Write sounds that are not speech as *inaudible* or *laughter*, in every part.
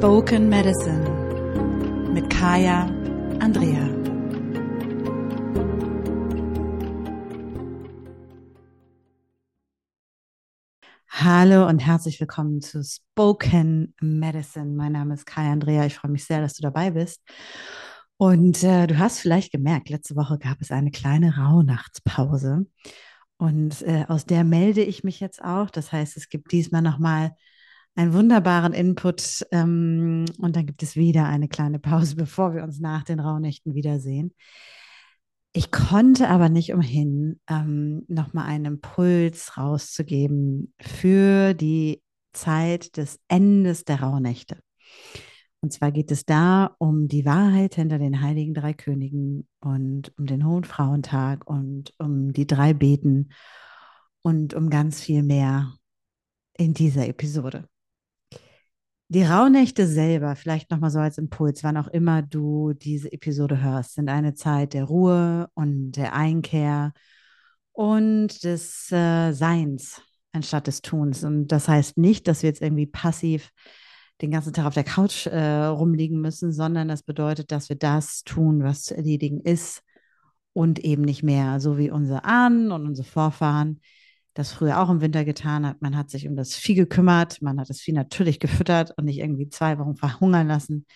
Spoken Medicine mit Kaya Andrea. Hallo und herzlich willkommen zu Spoken Medicine. Mein Name ist Kaya Andrea. Ich freue mich sehr, dass du dabei bist. Und äh, du hast vielleicht gemerkt, letzte Woche gab es eine kleine Rauhnachtspause. Und äh, aus der melde ich mich jetzt auch. Das heißt, es gibt diesmal nochmal einen wunderbaren Input ähm, und dann gibt es wieder eine kleine Pause, *laughs* bevor wir uns nach den Rauhnächten wiedersehen. Ich konnte aber nicht umhin, ähm, nochmal einen Impuls rauszugeben für die Zeit des Endes der Rauhnächte. Und zwar geht es da um die Wahrheit hinter den heiligen drei Königen und um den Hohen Frauentag und um die drei Beten und um ganz viel mehr in dieser Episode. Die Rauhnächte selber, vielleicht nochmal so als Impuls, wann auch immer du diese Episode hörst, sind eine Zeit der Ruhe und der Einkehr und des äh, Seins anstatt des Tuns. Und das heißt nicht, dass wir jetzt irgendwie passiv den ganzen Tag auf der Couch äh, rumliegen müssen, sondern das bedeutet, dass wir das tun, was zu erledigen ist und eben nicht mehr, so wie unsere Ahnen und unsere Vorfahren das früher auch im Winter getan hat. Man hat sich um das Vieh gekümmert, man hat das Vieh natürlich gefüttert und nicht irgendwie zwei Wochen verhungern lassen.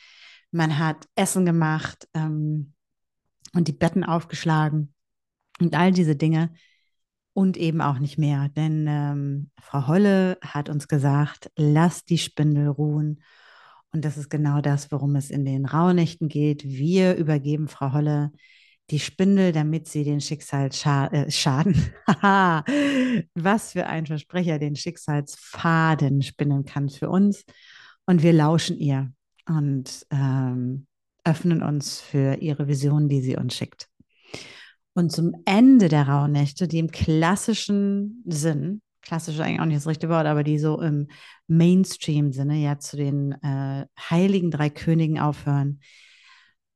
Man hat Essen gemacht ähm, und die Betten aufgeschlagen und all diese Dinge und eben auch nicht mehr. Denn ähm, Frau Holle hat uns gesagt, lass die Spindel ruhen. Und das ist genau das, worum es in den Rauhnächten geht. Wir übergeben Frau Holle die Spindel, damit sie den Schicksalsschaden, äh, *laughs* was für ein Versprecher, den Schicksalsfaden spinnen kann für uns. Und wir lauschen ihr und ähm, öffnen uns für ihre Vision, die sie uns schickt. Und zum Ende der Rauhnächte, die im klassischen Sinn, klassisch eigentlich auch nicht das richtige Wort, aber die so im Mainstream-Sinne ja zu den äh, heiligen drei Königen aufhören,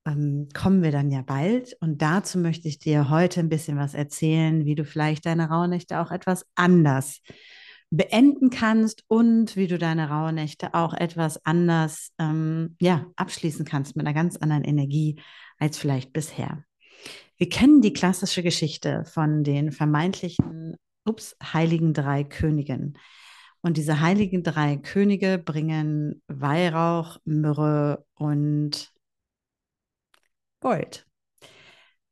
ähm, kommen wir dann ja bald. Und dazu möchte ich dir heute ein bisschen was erzählen, wie du vielleicht deine Rauhnächte auch etwas anders beenden kannst und wie du deine Rauhnächte auch etwas anders ähm, ja, abschließen kannst mit einer ganz anderen Energie als vielleicht bisher. Wir kennen die klassische Geschichte von den vermeintlichen ups, heiligen drei Königen. Und diese heiligen drei Könige bringen Weihrauch, Myrrhe und Gold.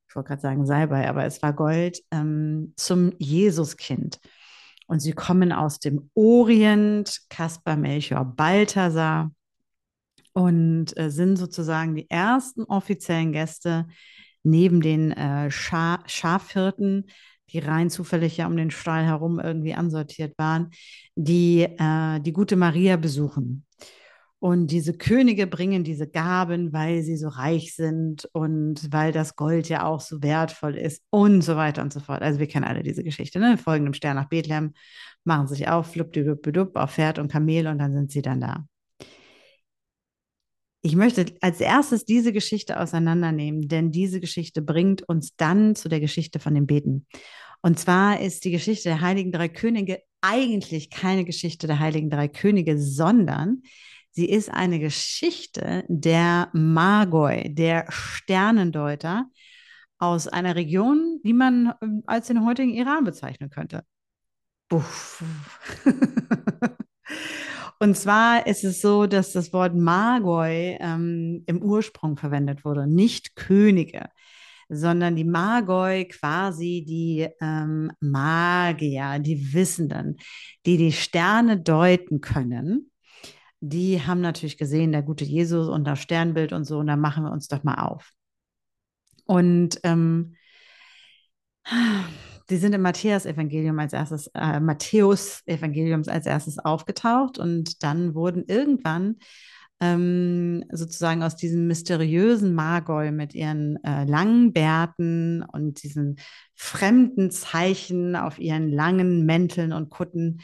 Ich wollte gerade sagen Salbei, aber es war Gold ähm, zum Jesuskind. Und sie kommen aus dem Orient, Kaspar, Melchior, Balthasar und äh, sind sozusagen die ersten offiziellen Gäste neben den äh, Scha Schafhirten, die rein zufällig ja um den Stall herum irgendwie ansortiert waren, die äh, die gute Maria besuchen. Und diese Könige bringen diese Gaben, weil sie so reich sind und weil das Gold ja auch so wertvoll ist und so weiter und so fort. Also wir kennen alle diese Geschichte, ne? Folgen dem Stern nach Bethlehem, machen sich auf, flupp, auf Pferd und Kamel und dann sind sie dann da. Ich möchte als erstes diese Geschichte auseinandernehmen, denn diese Geschichte bringt uns dann zu der Geschichte von den Beten. Und zwar ist die Geschichte der Heiligen Drei Könige eigentlich keine Geschichte der Heiligen Drei Könige, sondern sie ist eine Geschichte der Magoi, der Sternendeuter aus einer Region, die man ähm, als den heutigen Iran bezeichnen könnte. Buff. *laughs* Und zwar ist es so, dass das Wort Magoi ähm, im Ursprung verwendet wurde, nicht Könige, sondern die Magoi quasi die ähm, Magier, die Wissenden, die die Sterne deuten können. Die haben natürlich gesehen, der gute Jesus und das Sternbild und so, und da machen wir uns doch mal auf. Und ähm, die sind im Matthäus-Evangelium als erstes, äh, Matthäus-Evangeliums als erstes aufgetaucht und dann wurden irgendwann ähm, sozusagen aus diesem mysteriösen Magoi mit ihren äh, langen Bärten und diesen fremden Zeichen auf ihren langen Mänteln und Kutten.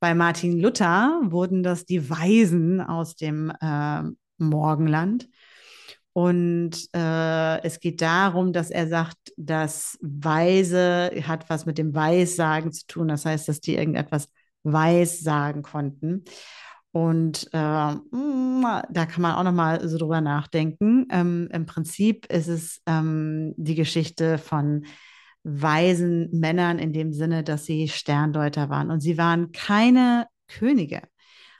Bei Martin Luther wurden das die Weisen aus dem äh, Morgenland. Und äh, es geht darum, dass er sagt, dass Weise hat was mit dem Weissagen zu tun. Das heißt, dass die irgendetwas weiß sagen konnten. Und äh, da kann man auch noch mal so drüber nachdenken. Ähm, Im Prinzip ist es ähm, die Geschichte von weisen Männern in dem Sinne, dass sie Sterndeuter waren. Und sie waren keine Könige.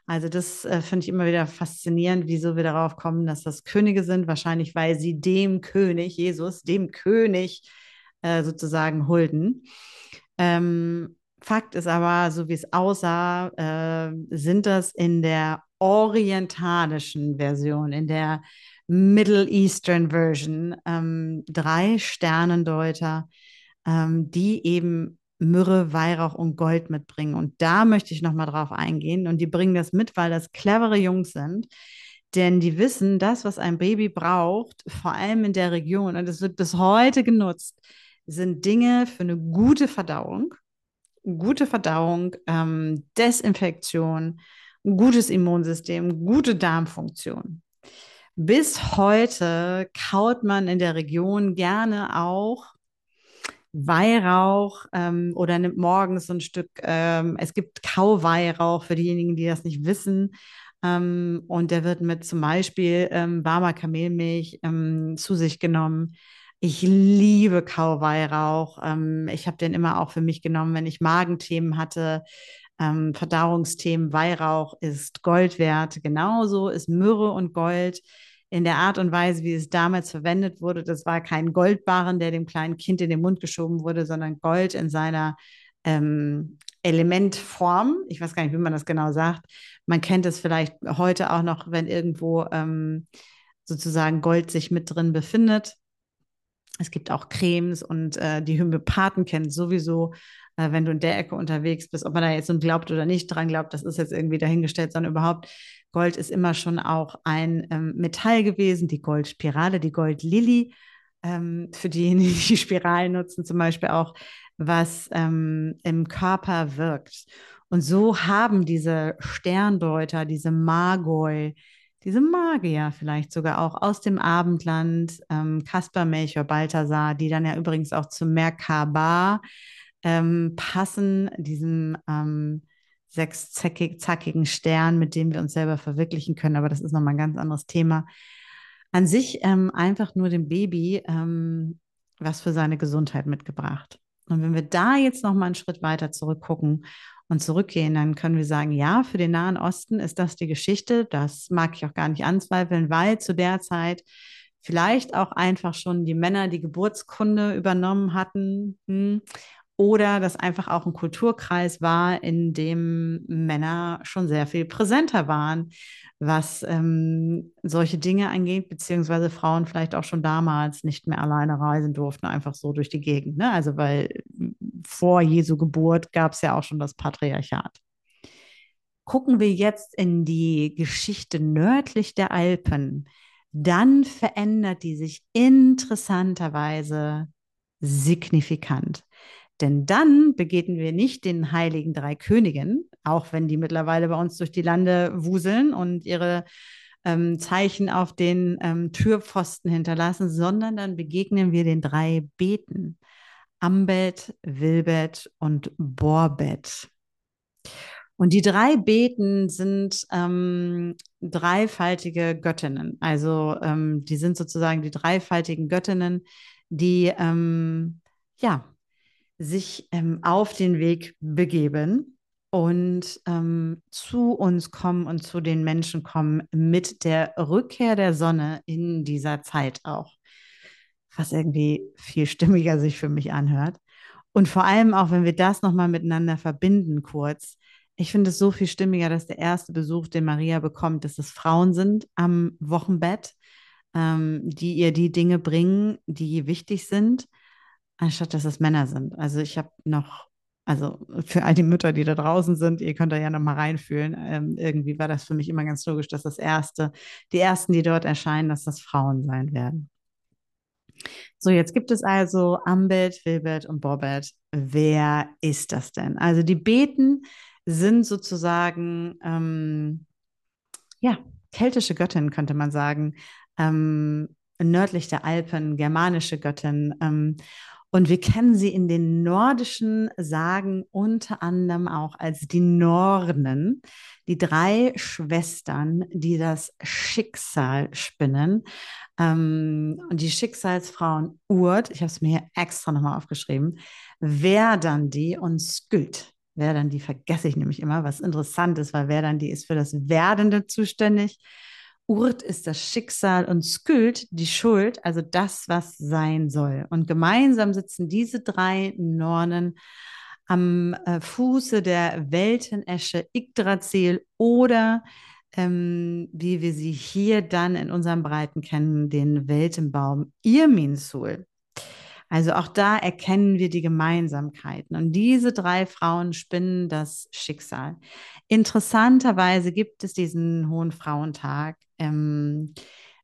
Also das äh, finde ich immer wieder faszinierend, wieso wir darauf kommen, dass das Könige sind. Wahrscheinlich, weil sie dem König, Jesus, dem König äh, sozusagen hulden. Ähm, Fakt ist aber, so wie es aussah, äh, sind das in der orientalischen Version, in der Middle Eastern Version, ähm, drei Sternendeuter, ähm, die eben Myrrhe, Weihrauch und Gold mitbringen. Und da möchte ich nochmal drauf eingehen. Und die bringen das mit, weil das clevere Jungs sind. Denn die wissen, das, was ein Baby braucht, vor allem in der Region, und es wird bis heute genutzt, sind Dinge für eine gute Verdauung gute Verdauung, ähm, Desinfektion, gutes Immunsystem, gute Darmfunktion. Bis heute kaut man in der Region gerne auch Weihrauch ähm, oder nimmt morgens so ein Stück, ähm, es gibt Kauweihrauch für diejenigen, die das nicht wissen. Ähm, und der wird mit zum Beispiel ähm, warmer Kamelmilch ähm, zu sich genommen. Ich liebe Kauweihrauch. Ähm, ich habe den immer auch für mich genommen, wenn ich Magenthemen hatte, ähm, Verdauungsthemen. Weihrauch ist Gold wert. Genauso ist Myrrhe und Gold in der Art und Weise, wie es damals verwendet wurde. Das war kein Goldbarren, der dem kleinen Kind in den Mund geschoben wurde, sondern Gold in seiner ähm, Elementform. Ich weiß gar nicht, wie man das genau sagt. Man kennt es vielleicht heute auch noch, wenn irgendwo ähm, sozusagen Gold sich mit drin befindet. Es gibt auch Cremes und äh, die Homöopathen kennen sowieso, äh, wenn du in der Ecke unterwegs bist, ob man da jetzt nun glaubt oder nicht dran glaubt, das ist jetzt irgendwie dahingestellt, sondern überhaupt, Gold ist immer schon auch ein ähm, Metall gewesen, die Goldspirale, die Goldlilly, ähm, für diejenigen, *laughs* die Spiralen nutzen, zum Beispiel auch, was ähm, im Körper wirkt. Und so haben diese Sterndeuter, diese Magoi, diese Magier vielleicht sogar auch aus dem Abendland, ähm, Kaspar, Melchior, Balthasar, die dann ja übrigens auch zum Merkaba ähm, passen, diesem ähm, sechszackigen Stern, mit dem wir uns selber verwirklichen können. Aber das ist nochmal ein ganz anderes Thema. An sich ähm, einfach nur dem Baby ähm, was für seine Gesundheit mitgebracht. Und wenn wir da jetzt nochmal einen Schritt weiter zurückgucken und zurückgehen, dann können wir sagen, ja, für den Nahen Osten ist das die Geschichte. Das mag ich auch gar nicht anzweifeln, weil zu der Zeit vielleicht auch einfach schon die Männer die Geburtskunde übernommen hatten. Hm, oder das einfach auch ein Kulturkreis war, in dem Männer schon sehr viel präsenter waren, was ähm, solche Dinge angeht, beziehungsweise Frauen vielleicht auch schon damals nicht mehr alleine reisen durften, einfach so durch die Gegend. Ne? Also weil vor Jesu Geburt gab es ja auch schon das Patriarchat. Gucken wir jetzt in die Geschichte nördlich der Alpen, dann verändert die sich interessanterweise signifikant. Denn dann begegnen wir nicht den heiligen drei Königen, auch wenn die mittlerweile bei uns durch die Lande wuseln und ihre ähm, Zeichen auf den ähm, Türpfosten hinterlassen, sondern dann begegnen wir den drei Beten. Ambet, Wilbet und Borbet. Und die drei Beten sind ähm, dreifaltige Göttinnen. Also ähm, die sind sozusagen die dreifaltigen Göttinnen, die ähm, ja sich ähm, auf den Weg begeben und ähm, zu uns kommen und zu den Menschen kommen mit der Rückkehr der Sonne in dieser Zeit auch. Was irgendwie viel stimmiger sich für mich anhört. Und vor allem auch, wenn wir das nochmal miteinander verbinden, kurz. Ich finde es so viel stimmiger, dass der erste Besuch, den Maria bekommt, dass es Frauen sind am Wochenbett, ähm, die ihr die Dinge bringen, die wichtig sind anstatt dass es Männer sind. Also ich habe noch, also für all die Mütter, die da draußen sind, ihr könnt da ja noch mal reinfühlen. Ähm, irgendwie war das für mich immer ganz logisch, dass das erste, die ersten, die dort erscheinen, dass das Frauen sein werden. So, jetzt gibt es also Ambet, Wilbert und Bobbet. Wer ist das denn? Also die Beten sind sozusagen, ähm, ja, keltische Göttinnen, könnte man sagen, ähm, nördlich der Alpen, germanische Göttin. Ähm, Und wir kennen sie in den nordischen Sagen unter anderem auch als die Nornen, die drei Schwestern, die das Schicksal spinnen. Ähm, und die Schicksalsfrauen Urt, ich habe es mir hier extra nochmal aufgeschrieben, Verdandi und Skyld. Verdandi vergesse ich nämlich immer, was interessant ist, weil Verdandi ist für das Werdende zuständig. Urt ist das Schicksal und Skyld die Schuld, also das, was sein soll. Und gemeinsam sitzen diese drei Nornen am äh, Fuße der Weltenesche Yggdrasil oder ähm, wie wir sie hier dann in unserem Breiten kennen, den Weltenbaum Irminsul. Also auch da erkennen wir die Gemeinsamkeiten. Und diese drei Frauen spinnen das Schicksal. Interessanterweise gibt es diesen Hohen Frauentag ähm,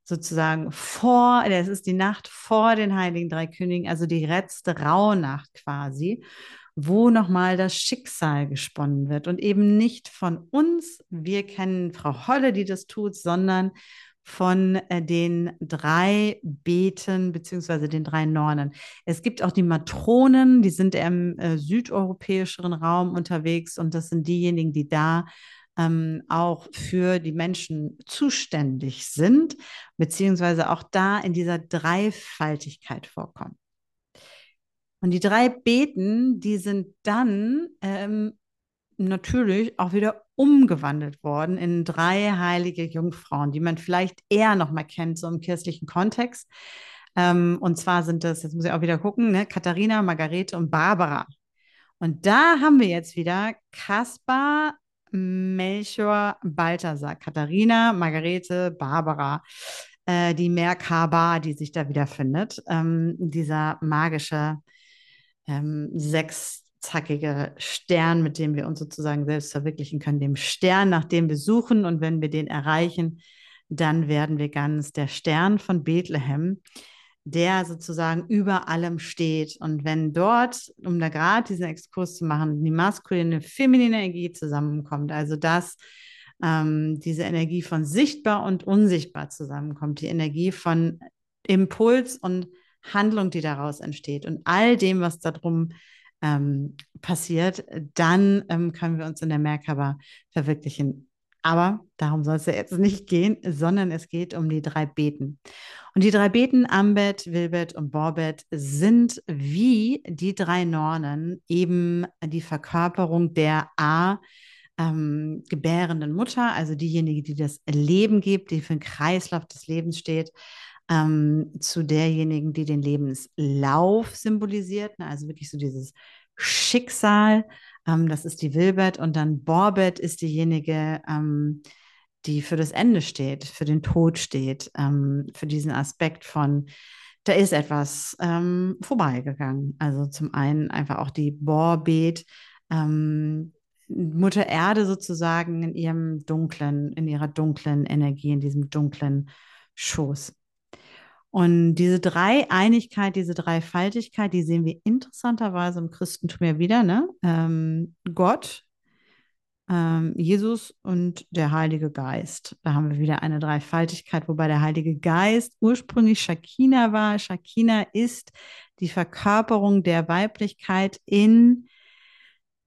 sozusagen vor, es ist die Nacht vor den Heiligen Drei Königen, also die letzte Rauhnacht quasi wo nochmal das Schicksal gesponnen wird und eben nicht von uns, wir kennen Frau Holle, die das tut, sondern von äh, den drei Beten beziehungsweise den drei Nornen. Es gibt auch die Matronen, die sind im äh, südeuropäischen Raum unterwegs und das sind diejenigen, die da ähm, auch für die Menschen zuständig sind, beziehungsweise auch da in dieser Dreifaltigkeit vorkommen. Und die drei Beten, die sind dann ähm, natürlich auch wieder umgewandelt worden in drei heilige Jungfrauen, die man vielleicht eher noch mal kennt, so im kirchlichen Kontext. Ähm, und zwar sind das, jetzt muss ich auch wieder gucken, ne, Katharina, Margarete und Barbara. Und da haben wir jetzt wieder Kaspar, Melchior, Balthasar, Katharina, Margarete, Barbara, äh, die Merkaba, die sich da wiederfindet. Ähm, dieser magische ähm, sechszackige Stern, mit dem wir uns sozusagen selbst verwirklichen können, dem Stern, nach dem wir suchen. Und wenn wir den erreichen, dann werden wir ganz der Stern von Bethlehem, der sozusagen über allem steht. Und wenn dort, um da gerade diesen Exkurs zu machen, die maskuline, feminine Energie zusammenkommt, also das, ähm, diese Energie von sichtbar und unsichtbar zusammenkommt, die Energie von Impuls und Handlung, die daraus entsteht und all dem, was darum ähm, passiert, dann ähm, können wir uns in der Merkaba verwirklichen. Aber darum soll es ja jetzt nicht gehen, sondern es geht um die drei Beten. Und die drei Beten, Ambet, Wilbet und Borbet, sind wie die drei Nornen eben die Verkörperung der A, ähm, gebärenden Mutter, also diejenige, die das Leben gibt, die für den Kreislauf des Lebens steht, ähm, zu derjenigen, die den Lebenslauf symbolisiert, ne? also wirklich so dieses Schicksal, ähm, das ist die Wilbert und dann Borbet ist diejenige, ähm, die für das Ende steht, für den Tod steht, ähm, für diesen Aspekt von, da ist etwas ähm, vorbeigegangen. Also zum einen einfach auch die Borbet, ähm, Mutter Erde sozusagen in ihrem dunklen, in ihrer dunklen Energie, in diesem dunklen Schoß. Und diese Dreieinigkeit, diese Dreifaltigkeit, die sehen wir interessanterweise im Christentum ja wieder, ne? Ähm, Gott, ähm, Jesus und der Heilige Geist. Da haben wir wieder eine Dreifaltigkeit, wobei der Heilige Geist ursprünglich Shakina war. Shakina ist die Verkörperung der Weiblichkeit in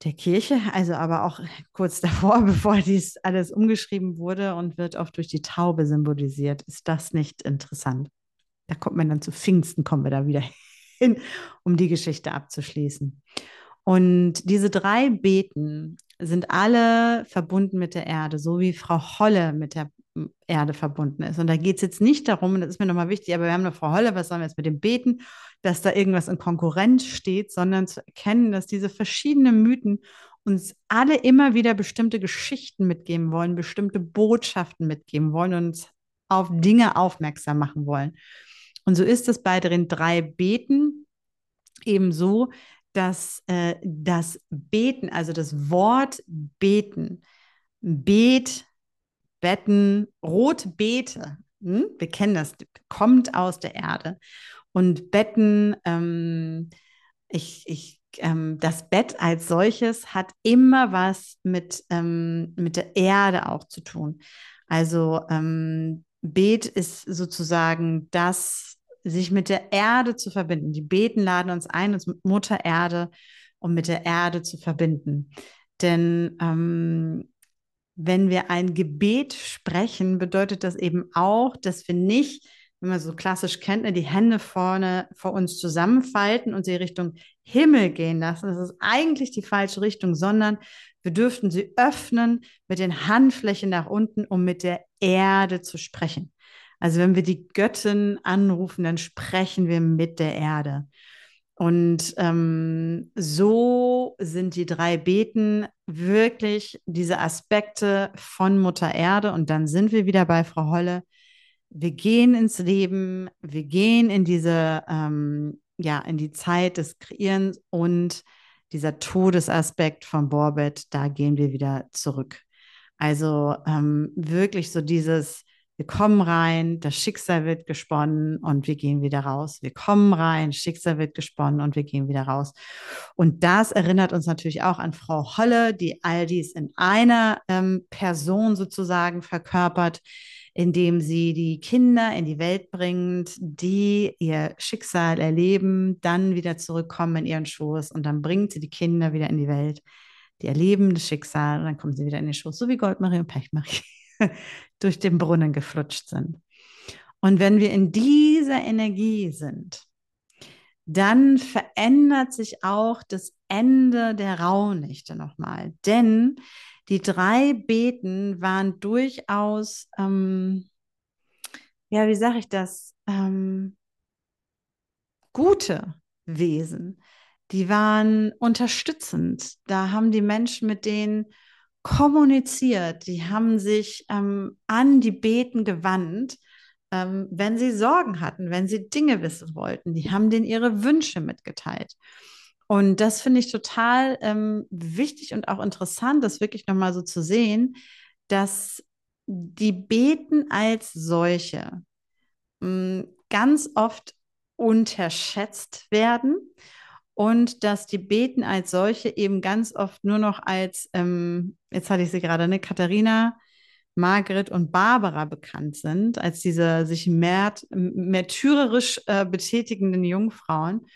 der Kirche, also aber auch kurz *laughs* davor, bevor dies alles umgeschrieben wurde und wird oft durch die Taube symbolisiert. Ist das nicht interessant? Da kommt man dann zu Pfingsten, kommen wir da wieder *laughs* hin, um die Geschichte abzuschließen. Und diese drei Beten sind alle verbunden mit der Erde, so wie Frau Holle mit der Erde verbunden ist. Und da geht es jetzt nicht darum, und das ist mir nochmal wichtig, aber wir haben eine Frau Holle, was sollen wir jetzt mit dem Beten, dass da irgendwas in Konkurrenz steht, sondern zu erkennen, dass diese verschiedenen Mythen uns alle immer wieder bestimmte Geschichten mitgeben wollen, bestimmte Botschaften mitgeben wollen und uns auf Dinge aufmerksam machen wollen. Und so ist es bei den drei Beten eben so, dass äh, das Beten, also das Wort Beten, Bet, Betten, Rotbeete, hm? wir kennen das, kommt aus der Erde. Und Betten, ähm, ich, ich, ähm, das Bett als solches hat immer was mit, ähm, mit der Erde auch zu tun. Also ähm, Bet ist sozusagen das, sich mit der Erde zu verbinden. Die Beten laden uns ein, uns mit Mutter Erde und mit der Erde zu verbinden. Denn ähm, wenn wir ein Gebet sprechen, bedeutet das eben auch, dass wir nicht, wenn man so klassisch kennt, ne, die Hände vorne vor uns zusammenfalten und sie Richtung Himmel gehen lassen. Das ist eigentlich die falsche Richtung, sondern wir dürften sie öffnen mit den Handflächen nach unten, um mit der Erde zu sprechen. Also wenn wir die Göttin anrufen, dann sprechen wir mit der Erde. Und ähm, so sind die drei Beten wirklich diese Aspekte von Mutter Erde. Und dann sind wir wieder bei Frau Holle. Wir gehen ins Leben, wir gehen in diese, ähm, ja, in die Zeit des Kreierens und dieser Todesaspekt von Borbet, da gehen wir wieder zurück. Also ähm, wirklich so dieses, wir kommen rein, das Schicksal wird gesponnen und wir gehen wieder raus. Wir kommen rein, Schicksal wird gesponnen und wir gehen wieder raus. Und das erinnert uns natürlich auch an Frau Holle, die all dies in einer ähm, Person sozusagen verkörpert, indem sie die Kinder in die Welt bringt, die ihr Schicksal erleben, dann wieder zurückkommen in ihren Schoß und dann bringt sie die Kinder wieder in die Welt. Die erleben das Schicksal und dann kommen sie wieder in den Schoß, so wie Goldmarie und Pechmarie. *laughs* durch den Brunnen geflutscht sind. Und wenn wir in dieser Energie sind, dann verändert sich auch das Ende der Rauhnächte nochmal. Denn die drei Beten waren durchaus, ähm, ja, wie sage ich das, ähm, gute Wesen. Die waren unterstützend. Da haben die Menschen mit denen kommuniziert, die haben sich ähm, an die Beten gewandt, ähm, wenn sie Sorgen hatten, wenn sie Dinge wissen wollten. Die haben denen ihre Wünsche mitgeteilt. Und das finde ich total ähm, wichtig und auch interessant, das wirklich nochmal so zu sehen, dass die Beten als solche mh, mm, ganz oft unterschätzt werden und dass die Beten als solche eben ganz oft nur noch als, ähm, jetzt hatte ich sie gerade, ne, Katharina, Margret und Barbara bekannt sind, als diese sich märt, märtyrerisch äh, betätigenden Jungfrauen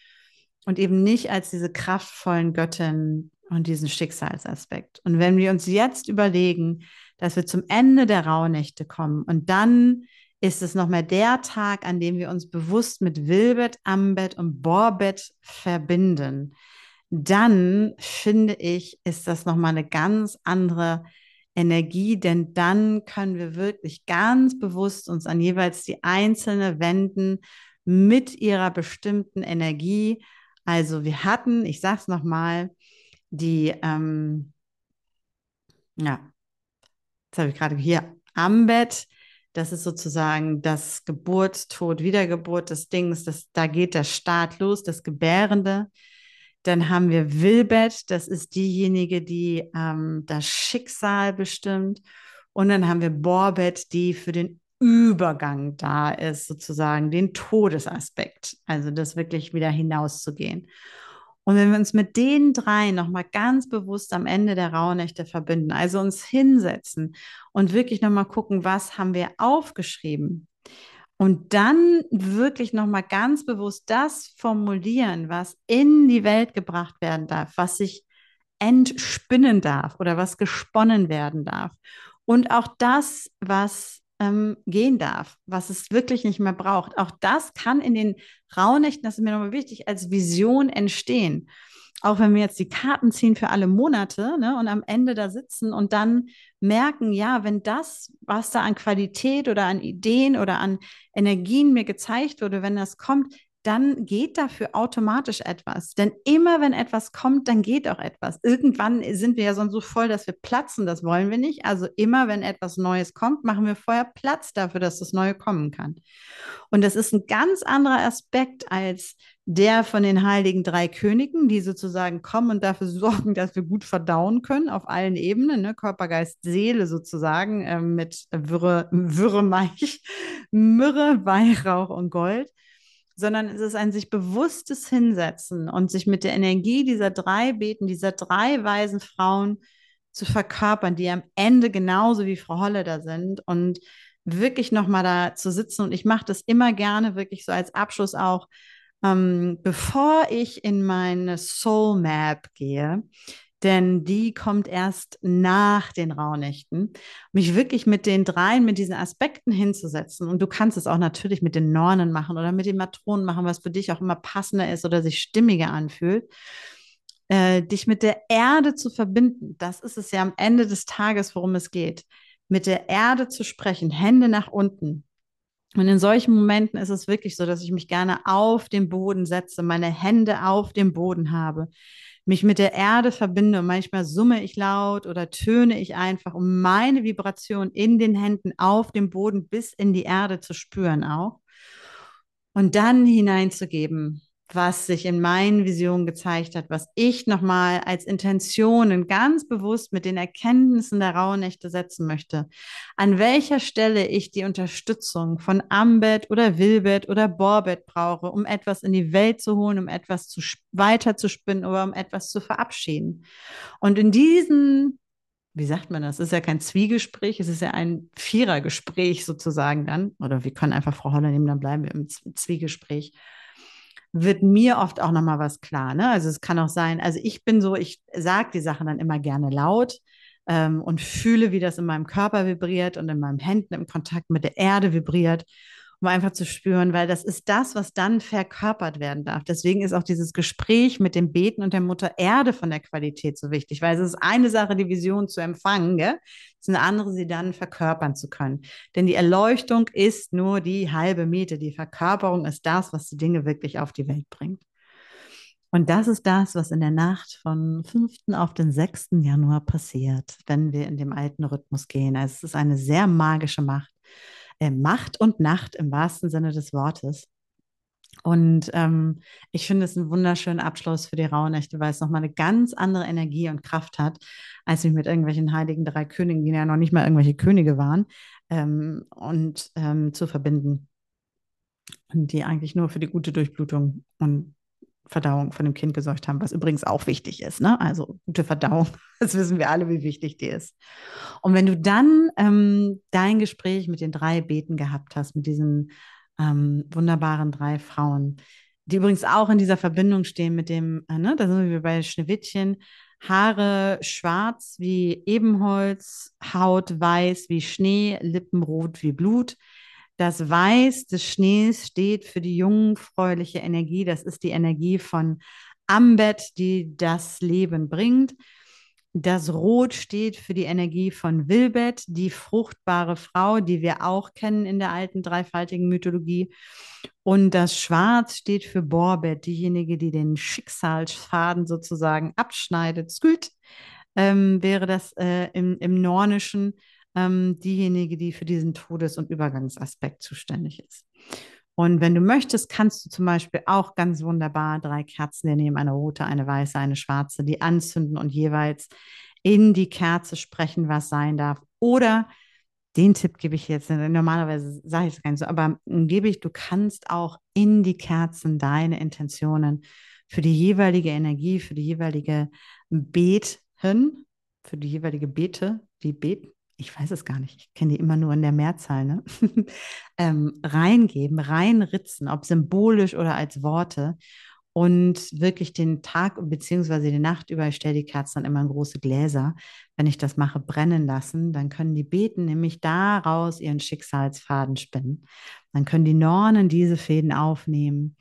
und eben nicht als diese kraftvollen Göttinnen und diesen Schicksalsaspekt. Und wenn wir uns jetzt überlegen, dass wir zum Ende der Rauhnächte kommen und dann ist es nochmal der Tag, an dem wir uns bewusst mit Wilbet, Ambet und Borbet verbinden. Dann finde ich, ist das nochmal eine ganz andere Energie, denn dann können wir wirklich ganz bewusst uns an jeweils die einzelne wenden mit ihrer bestimmten Energie. Also wir hatten, ich sage es nochmal, die, ähm, ja, jetzt habe ich gerade hier Ambet, das ist sozusagen das Geburt, Tod, Wiedergeburt des Dings. Das, da geht der Start los, das Gebärende. Dann haben wir Wilbet, das ist diejenige, die ähm, das Schicksal bestimmt. Und dann haben wir Borbet, die für den Übergang da ist, sozusagen den Todesaspekt, also das wirklich wieder hinauszugehen. Und wenn wir uns mit den drei nochmal ganz bewusst am Ende der Rauhnächte verbinden, also uns hinsetzen und wirklich nochmal gucken, was haben wir aufgeschrieben, und dann wirklich nochmal ganz bewusst das formulieren, was in die Welt gebracht werden darf, was sich entspinnen darf oder was gesponnen werden darf. Und auch das, was ähm, gehen darf, was es wirklich nicht mehr braucht. Auch das kann in den Rauhnächten, das ist mir nochmal wichtig, als Vision entstehen. Auch wenn wir jetzt die Karten ziehen für alle Monate ne, und am Ende da sitzen und dann merken, ja, wenn das, was da an Qualität oder an Ideen oder an Energien mir gezeigt wurde, wenn das kommt, dann geht dafür automatisch etwas. Denn immer wenn etwas kommt, dann geht auch etwas. Irgendwann sind wir ja sonst so voll, dass wir platzen. Das wollen wir nicht. Also immer wenn etwas Neues kommt, machen wir vorher Platz dafür, dass das Neue kommen kann. Und das ist ein ganz anderer Aspekt als der von den heiligen drei Königen, die sozusagen kommen und dafür *laughs* sorgen, dass wir gut verdauen können auf allen Ebenen, ne? Körper, Geist, Seele sozusagen, äh, mit Würre, Würre, *laughs* Myrrhe, Weihrauch und Gold sondern es ist ein sich bewusstes Hinsetzen und sich mit der Energie dieser drei Beten, dieser drei weisen Frauen zu verkörpern, die am Ende genauso wie Frau Holle da sind und wirklich nochmal da zu sitzen. Und ich mache das immer gerne, wirklich so als Abschluss auch, ähm, bevor ich in meine Soul Map gehe, denn die kommt erst nach den Rauhnächten, mich wirklich mit den dreien, mit diesen Aspekten hinzusetzen. Und du kannst es auch natürlich mit den Nornen machen oder mit den Matronen machen, was für dich auch immer passender ist oder sich stimmiger anfühlt. Äh, dich mit der Erde zu verbinden, das ist es ja am Ende des Tages, worum es geht. Mit der Erde zu sprechen, Hände nach unten, und in solchen Momenten ist es wirklich so, dass ich mich gerne auf den Boden setze, meine Hände auf dem Boden habe, mich mit der Erde verbinde und manchmal summe ich laut oder töne ich einfach, um meine Vibration in den Händen auf dem Boden bis in die Erde zu spüren auch. Und dann hineinzugeben, was sich in meinen Visionen gezeigt hat, was ich nochmal als Intentionen ganz bewusst mit den Erkenntnissen der Rauhnächte setzen möchte, an welcher Stelle ich die Unterstützung von Ambet oder Wilbet oder Borbet brauche, um etwas in die Welt zu holen, um etwas zu weiter zu spinnen oder um etwas zu verabschieden. Und in diesen wie sagt man das? Es ist ja kein Zwiegespräch, es ist ja ein Vierergespräch sozusagen dann. Oder wir können einfach Frau Holler nehmen, dann bleiben wir im Zwiegespräch wird mir oft auch nochmal was klar. Ne? Also es kann auch sein, also ich bin so, ich sage die Sachen dann immer gerne laut ähm, und fühle, wie das in meinem Körper vibriert und in meinen Händen im Kontakt mit der Erde vibriert um einfach zu spüren, weil das ist das, was dann verkörpert werden darf. Deswegen ist auch dieses Gespräch mit dem Beten und der Mutter Erde von der Qualität so wichtig, weil es ist eine Sache, die Vision zu empfangen, gell? es ist eine andere, sie dann verkörpern zu können. Denn die Erleuchtung ist nur die halbe Miete. Die Verkörperung ist das, was die Dinge wirklich auf die Welt bringt. Und das ist das, was in der Nacht von 5. auf den 6. Januar passiert, wenn wir in dem alten Rhythmus gehen. Also es ist eine sehr magische Macht äh, Macht und Nacht im wahrsten Sinne des Wortes. Und ähm, ich finde es einen wunderschönen Abschluss für die Rauhnächte, weil es nochmal eine ganz andere Energie und Kraft hat, als mich mit irgendwelchen heiligen drei Königen, die ja noch nicht mal irgendwelche Könige waren, ähm, und ähm, zu verbinden. Und die eigentlich nur für die gute Durchblutung und Verdauung von dem Kind gesorgt haben, was übrigens auch wichtig ist. Ne? Also gute Verdauung, *laughs* das wissen wir alle, wie wichtig die ist. Und wenn du dann ähm, dein Gespräch mit den drei Beten gehabt hast, mit diesen ähm, wunderbaren drei Frauen, die übrigens auch in dieser Verbindung stehen mit dem, äh, ne, da sind wir bei Schneewittchen, Haare schwarz wie Ebenholz, Haut weiß wie Schnee, Lippen rot wie Blut. Das Weiß des Schnees steht für die jungfräuliche Energie. Das ist die Energie von Ambet, die das Leben bringt. Das Rot steht für die Energie von Wilbet, die fruchtbare Frau, die wir auch kennen in der alten dreifaltigen Mythologie. Und das Schwarz steht für Borbet, diejenige, die den Schicksalsfaden sozusagen abschneidet. Sküt ähm, wäre das äh, im, im Nornischen ähm, diejenige, die für diesen Todes- und Übergangsaspekt zuständig ist. Und wenn du möchtest, kannst du zum Beispiel auch ganz wunderbar drei Kerzen nehmen, eine rote, eine weiße, eine schwarze, die anzünden und jeweils in die Kerze sprechen, was sein darf. Oder den Tipp gebe ich jetzt, normalerweise sage ich es gar nicht so, aber gebe ich, du kannst auch in die Kerzen deine Intentionen für die jeweilige Energie, für die jeweilige Beten, für die jeweilige Bete, die beten, ich weiß es gar nicht, ich kenne die immer nur in der Mehrzahl, ne? *laughs* ähm, reingeben, reinritzen, ob symbolisch oder als Worte. Und wirklich den Tag bzw. die Nacht über, ich stelle die Kerzen dann immer in große Gläser, wenn ich das mache, brennen lassen, dann können die Beten nämlich daraus ihren Schicksalsfaden spinnen. Dann können die Nornen diese Fäden aufnehmen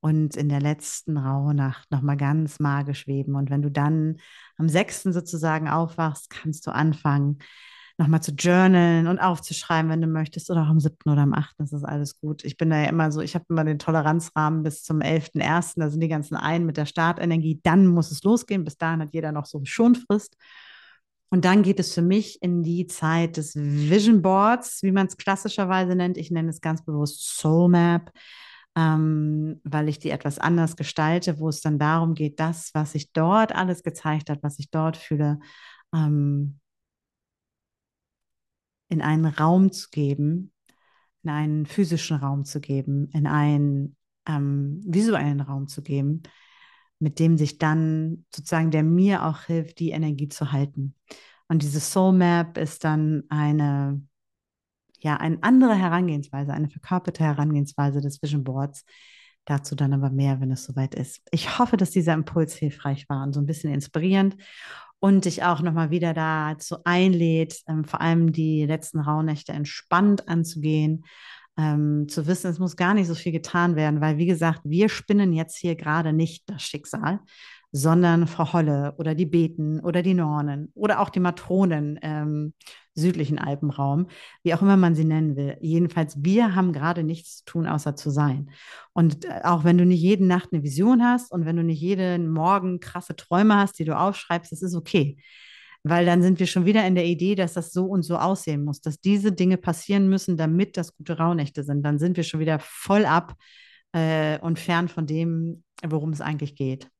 und in der letzten Rauhnacht nochmal ganz magisch weben. Und wenn du dann am 6. sozusagen aufwachst, kannst du anfangen, nochmal zu journalen und aufzuschreiben, wenn du möchtest, oder auch am 7. oder am 8. Das ist alles gut. Ich bin da ja immer so, ich habe immer den Toleranzrahmen bis zum 11.1., da sind die ganzen ein mit der Startenergie, dann muss es losgehen. Bis dahin hat jeder noch so Schonfrist. Und dann geht es für mich in die Zeit des Vision Boards, wie man es klassischerweise nennt. Ich nenne es ganz bewusst Soul Map, ähm, weil ich die etwas anders gestalte, wo es dann darum geht, das, was sich dort alles gezeigt hat, was ich dort fühle, ähm, in einen Raum zu geben, in einen physischen Raum zu geben, in einen ähm, visuellen Raum zu geben, mit dem sich dann sozusagen, der mir auch hilft, die Energie zu halten. Und diese Soul Map ist dann eine, ja, eine andere Herangehensweise, eine verkörperte Herangehensweise des Vision Boards. Dazu dann aber mehr, wenn es soweit ist. Ich hoffe, dass dieser Impuls hilfreich war und so ein bisschen inspirierend und dich auch nochmal wieder dazu einlädt, ähm, vor allem die letzten Rauhnächte entspannt anzugehen, ähm, zu wissen, es muss gar nicht so viel getan werden, weil wie gesagt, wir spinnen jetzt hier gerade nicht das Schicksal, sondern Frau Holle oder die Beten oder die Nornen oder auch die Matronen im südlichen Alpenraum, wie auch immer man sie nennen will. Jedenfalls, wir haben gerade nichts zu tun, außer zu sein. Und äh, auch wenn du nicht jede Nacht eine Vision hast und wenn du nicht jeden Morgen krasse Träume hast, die du aufschreibst, das ist okay. Weil dann sind wir schon wieder in der Idee, dass das so und so aussehen muss, dass diese Dinge passieren müssen, damit das gute Rauhnächte sind. Dann sind wir schon wieder voll ab äh, und fern von dem, worum es eigentlich geht.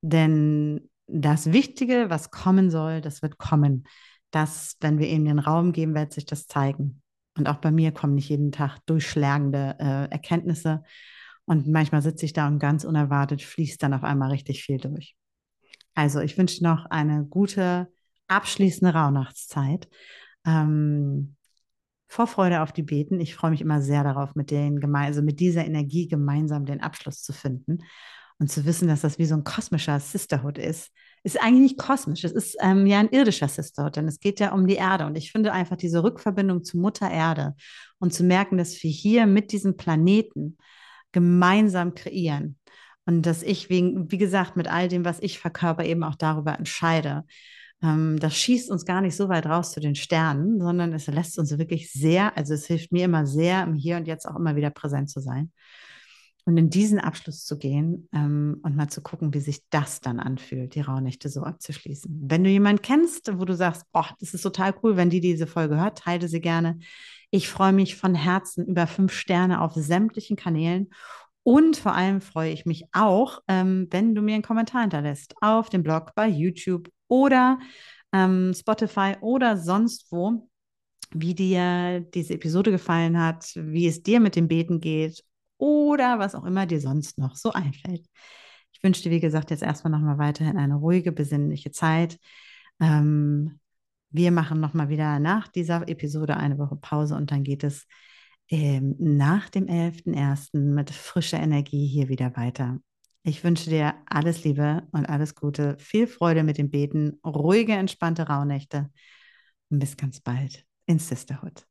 Denn das Wichtige, was kommen soll, das wird kommen. Das, wenn wir ihm den Raum geben, wird sich das zeigen. Und auch bei mir kommen nicht jeden Tag durchschlagende äh, Erkenntnisse. Und manchmal sitze ich da und ganz unerwartet fließt dann auf einmal richtig viel durch. Also ich wünsche noch eine gute abschließende Rauhnachtszeit. Ähm, Vorfreude auf die Beten. Ich freue mich immer sehr darauf, mit denen also mit dieser Energie gemeinsam den Abschluss zu finden und zu wissen, dass das wie so ein kosmischer Sisterhood ist, ist eigentlich nicht kosmisch. Es ist ähm, ja ein irdischer Sisterhood, denn es geht ja um die Erde. Und ich finde einfach diese Rückverbindung zu Mutter Erde und zu merken, dass wir hier mit diesem Planeten gemeinsam kreieren. Und dass ich, wegen, wie gesagt, mit all dem, was ich verkörper, eben auch darüber entscheide. Ähm, das schießt uns gar nicht so weit raus zu den Sternen, sondern es lässt uns wirklich sehr, also es hilft mir immer sehr, im Hier und Jetzt auch immer wieder präsent zu sein und in diesen Abschluss zu gehen ähm, und mal zu gucken, wie sich das dann anfühlt, die Rauhnächte so abzuschließen. Wenn du jemanden kennst, wo du sagst, oh, das ist total cool, wenn die diese Folge hört, teile sie gerne. Ich freue mich von Herzen über fünf Sterne auf sämtlichen Kanälen und vor allem freue ich mich auch, ähm, wenn du mir einen Kommentar hinterlässt auf dem Blog, bei YouTube oder ähm, Spotify oder sonst wo, wie dir diese Episode gefallen hat, wie es dir mit dem Beten geht oder was auch immer dir sonst noch so einfällt. Ich wünsche dir, wie gesagt, jetzt erstmal nochmal weiterhin eine ruhige, besinnliche Zeit. Ähm, wir machen nochmal wieder nach dieser Episode eine Woche Pause und dann geht es ähm, nach dem 11.01. mit frischer Energie hier wieder weiter. Ich wünsche dir alles Liebe und alles Gute, viel Freude mit dem Beten, ruhige, entspannte Rauhnächte und bis ganz bald in Sisterhood.